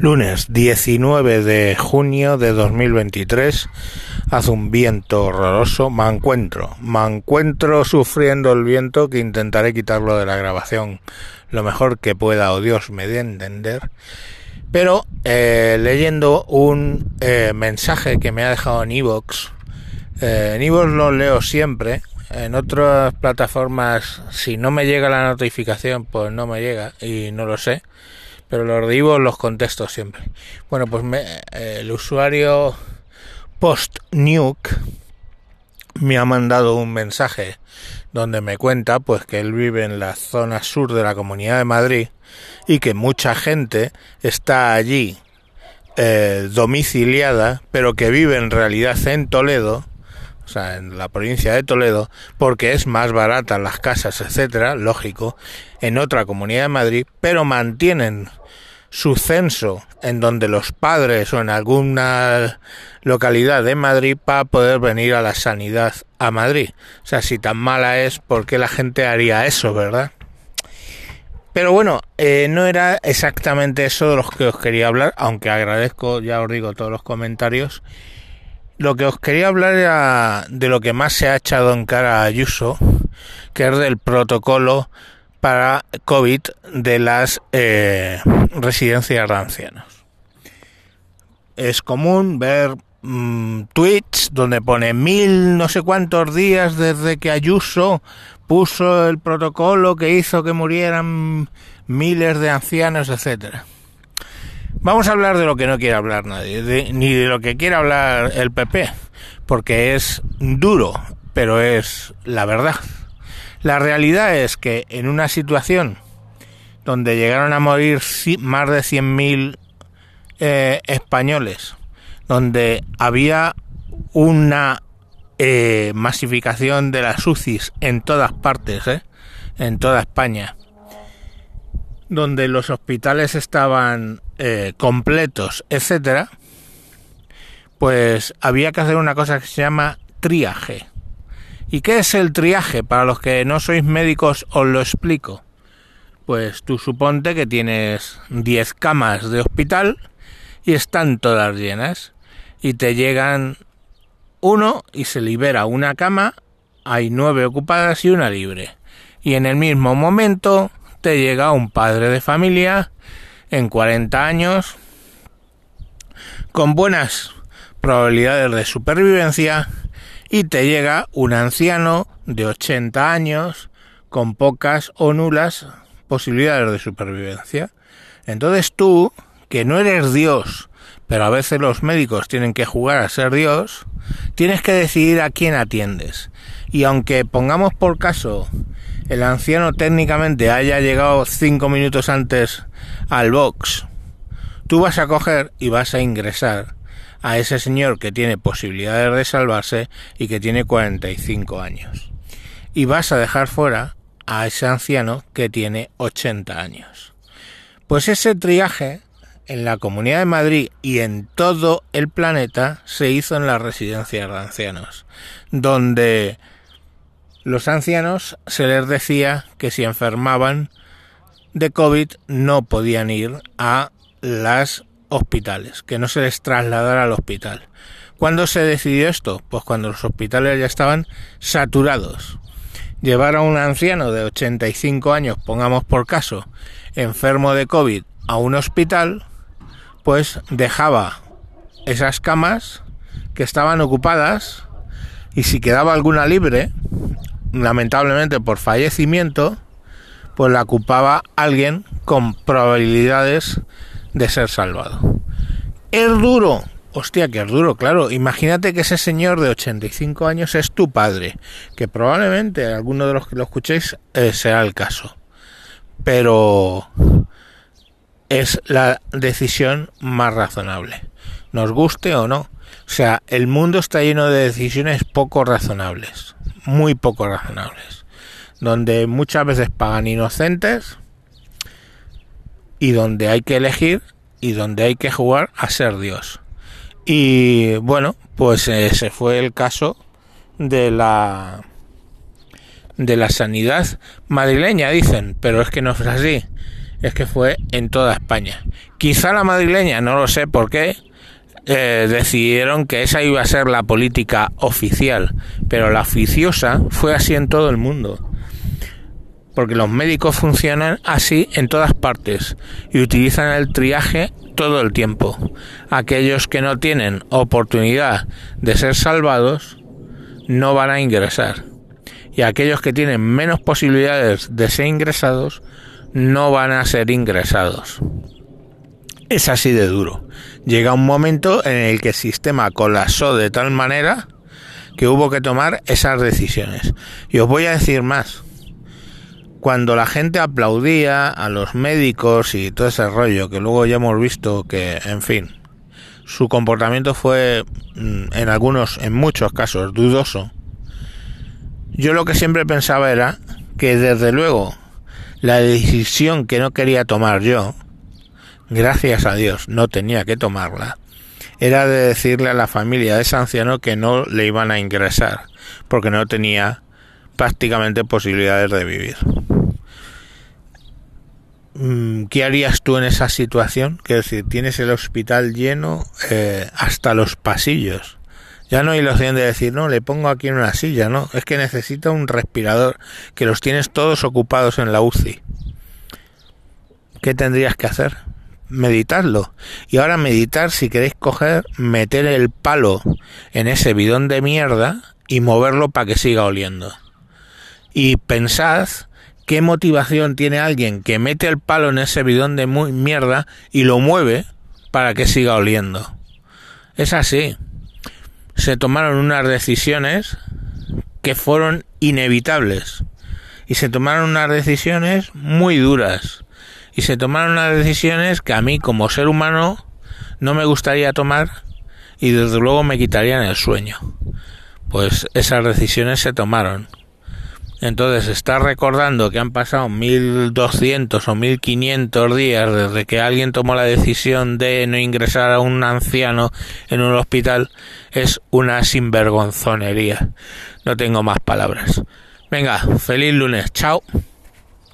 Lunes 19 de junio de 2023 hace un viento horroroso. Me encuentro, me encuentro sufriendo el viento que intentaré quitarlo de la grabación lo mejor que pueda o Dios me dé entender. Pero eh, leyendo un eh, mensaje que me ha dejado en Evox, eh, en lo leo siempre. En otras plataformas, si no me llega la notificación, pues no me llega y no lo sé pero los de los contesto siempre. Bueno, pues el usuario PostNuke me ha mandado un mensaje donde me cuenta pues que él vive en la zona sur de la Comunidad de Madrid y que mucha gente está allí eh, domiciliada, pero que vive en realidad en Toledo, o sea, en la provincia de Toledo, porque es más barata las casas, etcétera, lógico, en otra comunidad de Madrid, pero mantienen su censo en donde los padres o en alguna localidad de Madrid para poder venir a la sanidad a Madrid. O sea, si tan mala es, ¿por qué la gente haría eso, verdad? Pero bueno, eh, no era exactamente eso de lo que os quería hablar, aunque agradezco, ya os digo, todos los comentarios. Lo que os quería hablar era de lo que más se ha echado en cara a Ayuso, que es del protocolo para COVID de las eh, residencias de ancianos. Es común ver mm, tweets donde pone mil no sé cuántos días desde que Ayuso puso el protocolo que hizo que murieran miles de ancianos, etcétera. Vamos a hablar de lo que no quiere hablar nadie, ni de lo que quiere hablar el PP, porque es duro, pero es la verdad. La realidad es que en una situación donde llegaron a morir más de 100.000 eh, españoles, donde había una eh, masificación de las UCIs en todas partes, eh, en toda España, donde los hospitales estaban completos, etcétera, pues había que hacer una cosa que se llama triaje. ¿Y qué es el triaje? Para los que no sois médicos os lo explico. Pues tú suponte que tienes 10 camas de hospital y están todas llenas. Y te llegan uno y se libera una cama, hay nueve ocupadas y una libre. Y en el mismo momento te llega un padre de familia en 40 años con buenas probabilidades de supervivencia y te llega un anciano de 80 años con pocas o nulas posibilidades de supervivencia. Entonces tú, que no eres Dios, pero a veces los médicos tienen que jugar a ser Dios, tienes que decidir a quién atiendes. Y aunque pongamos por caso el anciano técnicamente haya llegado cinco minutos antes al box, tú vas a coger y vas a ingresar a ese señor que tiene posibilidades de salvarse y que tiene 45 años. Y vas a dejar fuera a ese anciano que tiene 80 años. Pues ese triaje en la Comunidad de Madrid y en todo el planeta se hizo en las residencias de ancianos, donde los ancianos se les decía que si enfermaban de COVID no podían ir a las hospitales, que no se les trasladara al hospital. ¿Cuándo se decidió esto? Pues cuando los hospitales ya estaban saturados. Llevar a un anciano de 85 años, pongamos por caso, enfermo de COVID a un hospital, pues dejaba esas camas que estaban ocupadas y si quedaba alguna libre, lamentablemente por fallecimiento, pues la ocupaba alguien con probabilidades de ser salvado. Es duro. Hostia, que es duro, claro. Imagínate que ese señor de 85 años es tu padre, que probablemente alguno de los que lo escuchéis eh, sea el caso. Pero es la decisión más razonable, nos guste o no. O sea, el mundo está lleno de decisiones poco razonables, muy poco razonables, donde muchas veces pagan inocentes y donde hay que elegir y donde hay que jugar a ser Dios. Y bueno, pues ese fue el caso de la de la sanidad madrileña, dicen, pero es que no es así. es que fue en toda España. Quizá la madrileña, no lo sé por qué, eh, decidieron que esa iba a ser la política oficial, pero la oficiosa fue así en todo el mundo. Porque los médicos funcionan así en todas partes y utilizan el triaje todo el tiempo. Aquellos que no tienen oportunidad de ser salvados no van a ingresar. Y aquellos que tienen menos posibilidades de ser ingresados no van a ser ingresados. Es así de duro. Llega un momento en el que el sistema colapsó de tal manera que hubo que tomar esas decisiones. Y os voy a decir más. Cuando la gente aplaudía a los médicos y todo ese rollo, que luego ya hemos visto que, en fin, su comportamiento fue mm, en algunos, en muchos casos, dudoso. Yo lo que siempre pensaba era que desde luego la decisión que no quería tomar yo, gracias a Dios no tenía que tomarla, era de decirle a la familia de ese anciano que no le iban a ingresar, porque no tenía prácticamente posibilidades de vivir. Mm, ¿Qué harías tú en esa situación? Que decir, tienes el hospital lleno eh, hasta los pasillos. Ya no hay opción de decir, no, le pongo aquí en una silla, no. Es que necesita un respirador, que los tienes todos ocupados en la UCI. ¿Qué tendrías que hacer? Meditarlo. Y ahora meditar, si queréis coger, meter el palo en ese bidón de mierda y moverlo para que siga oliendo. Y pensad qué motivación tiene alguien que mete el palo en ese bidón de mierda y lo mueve para que siga oliendo. Es así. Se tomaron unas decisiones que fueron inevitables. Y se tomaron unas decisiones muy duras. Y se tomaron unas decisiones que a mí como ser humano no me gustaría tomar y desde luego me quitarían el sueño. Pues esas decisiones se tomaron. Entonces está recordando que han pasado 1200 o 1500 días desde que alguien tomó la decisión de no ingresar a un anciano en un hospital es una sinvergonzonería. No tengo más palabras. Venga, feliz lunes. Chao.